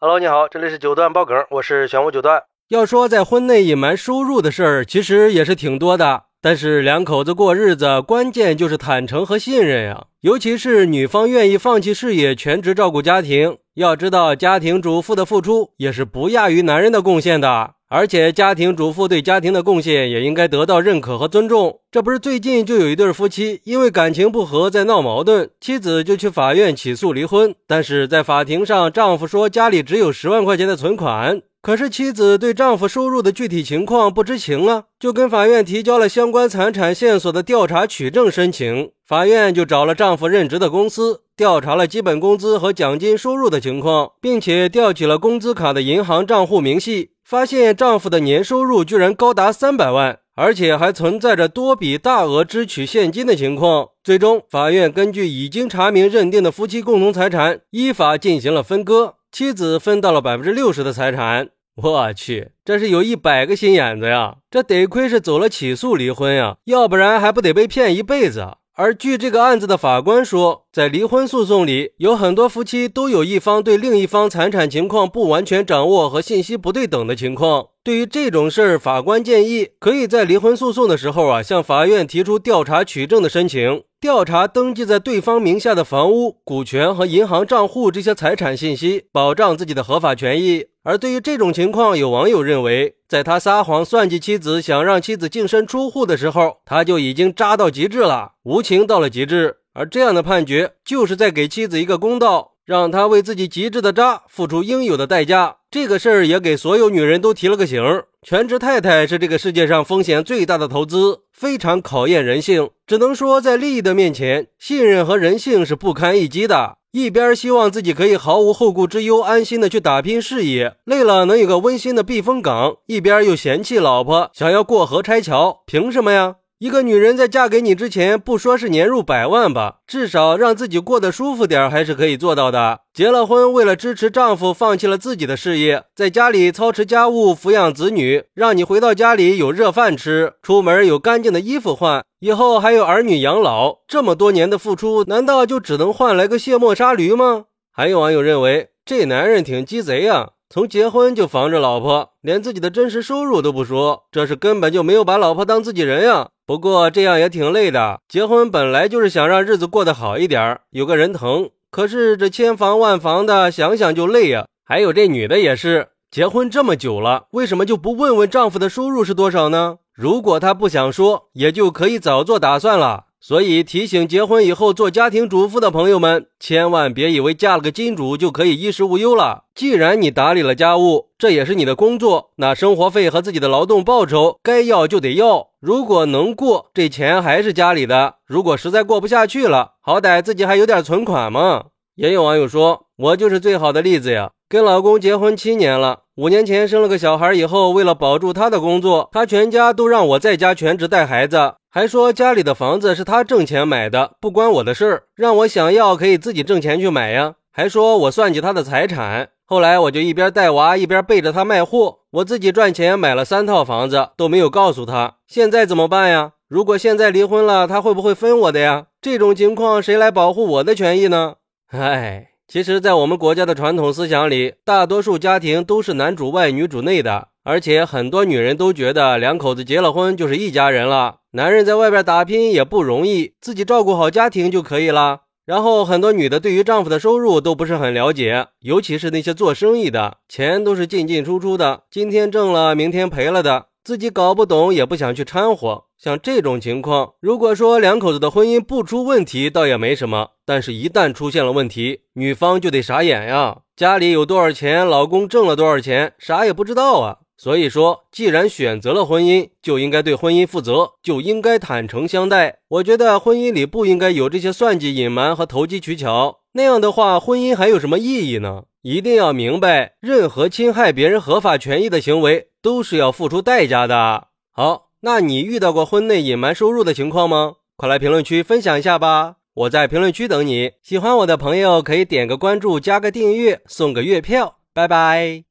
Hello，你好，这里是九段爆梗，我是玄武九段。要说在婚内隐瞒收入的事儿，其实也是挺多的。但是两口子过日子，关键就是坦诚和信任呀。尤其是女方愿意放弃事业，全职照顾家庭。要知道，家庭主妇的付出也是不亚于男人的贡献的。而且，家庭主妇对家庭的贡献也应该得到认可和尊重。这不是最近就有一对夫妻因为感情不和在闹矛盾，妻子就去法院起诉离婚。但是在法庭上，丈夫说家里只有十万块钱的存款，可是妻子对丈夫收入的具体情况不知情啊，就跟法院提交了相关财产线索的调查取证申请。法院就找了丈夫任职的公司，调查了基本工资和奖金收入的情况，并且调取了工资卡的银行账户明细。发现丈夫的年收入居然高达三百万，而且还存在着多笔大额支取现金的情况。最终，法院根据已经查明认定的夫妻共同财产，依法进行了分割，妻子分到了百分之六十的财产。我去，这是有一百个心眼子呀！这得亏是走了起诉离婚呀，要不然还不得被骗一辈子。而据这个案子的法官说，在离婚诉讼里，有很多夫妻都有一方对另一方财产情况不完全掌握和信息不对等的情况。对于这种事儿，法官建议可以在离婚诉讼的时候啊，向法院提出调查取证的申请，调查登记在对方名下的房屋、股权和银行账户这些财产信息，保障自己的合法权益。而对于这种情况，有网友认为，在他撒谎算计妻子，想让妻子净身出户的时候，他就已经渣到极致了，无情到了极致。而这样的判决，就是在给妻子一个公道，让他为自己极致的渣付出应有的代价。这个事儿也给所有女人都提了个醒：全职太太是这个世界上风险最大的投资，非常考验人性。只能说，在利益的面前，信任和人性是不堪一击的。一边希望自己可以毫无后顾之忧、安心的去打拼事业，累了能有个温馨的避风港；一边又嫌弃老婆，想要过河拆桥，凭什么呀？一个女人在嫁给你之前，不说是年入百万吧，至少让自己过得舒服点还是可以做到的。结了婚，为了支持丈夫，放弃了自己的事业，在家里操持家务、抚养子女，让你回到家里有热饭吃，出门有干净的衣服换，以后还有儿女养老。这么多年的付出，难道就只能换来个卸磨杀驴吗？还有网友认为，这男人挺鸡贼呀。从结婚就防着老婆，连自己的真实收入都不说，这是根本就没有把老婆当自己人呀。不过这样也挺累的，结婚本来就是想让日子过得好一点，有个人疼。可是这千防万防的，想想就累呀。还有这女的也是，结婚这么久了，为什么就不问问丈夫的收入是多少呢？如果她不想说，也就可以早做打算了。所以提醒结婚以后做家庭主妇的朋友们，千万别以为嫁了个金主就可以衣食无忧了。既然你打理了家务，这也是你的工作，那生活费和自己的劳动报酬该要就得要。如果能过，这钱还是家里的；如果实在过不下去了，好歹自己还有点存款嘛。也有网友说，我就是最好的例子呀，跟老公结婚七年了，五年前生了个小孩以后，为了保住他的工作，他全家都让我在家全职带孩子。还说家里的房子是他挣钱买的，不关我的事儿，让我想要可以自己挣钱去买呀。还说我算计他的财产。后来我就一边带娃一边背着他卖货，我自己赚钱买了三套房子，都没有告诉他。现在怎么办呀？如果现在离婚了，他会不会分我的呀？这种情况谁来保护我的权益呢？唉，其实，在我们国家的传统思想里，大多数家庭都是男主外女主内的。而且很多女人都觉得两口子结了婚就是一家人了，男人在外边打拼也不容易，自己照顾好家庭就可以了。然后很多女的对于丈夫的收入都不是很了解，尤其是那些做生意的，钱都是进进出出的，今天挣了明天赔了的，自己搞不懂也不想去掺和。像这种情况，如果说两口子的婚姻不出问题，倒也没什么；但是，一旦出现了问题，女方就得傻眼呀，家里有多少钱，老公挣了多少钱，啥也不知道啊。所以说，既然选择了婚姻，就应该对婚姻负责，就应该坦诚相待。我觉得婚姻里不应该有这些算计、隐瞒和投机取巧，那样的话，婚姻还有什么意义呢？一定要明白，任何侵害别人合法权益的行为都是要付出代价的。好，那你遇到过婚内隐瞒收入的情况吗？快来评论区分享一下吧！我在评论区等你。喜欢我的朋友可以点个关注，加个订阅，送个月票。拜拜。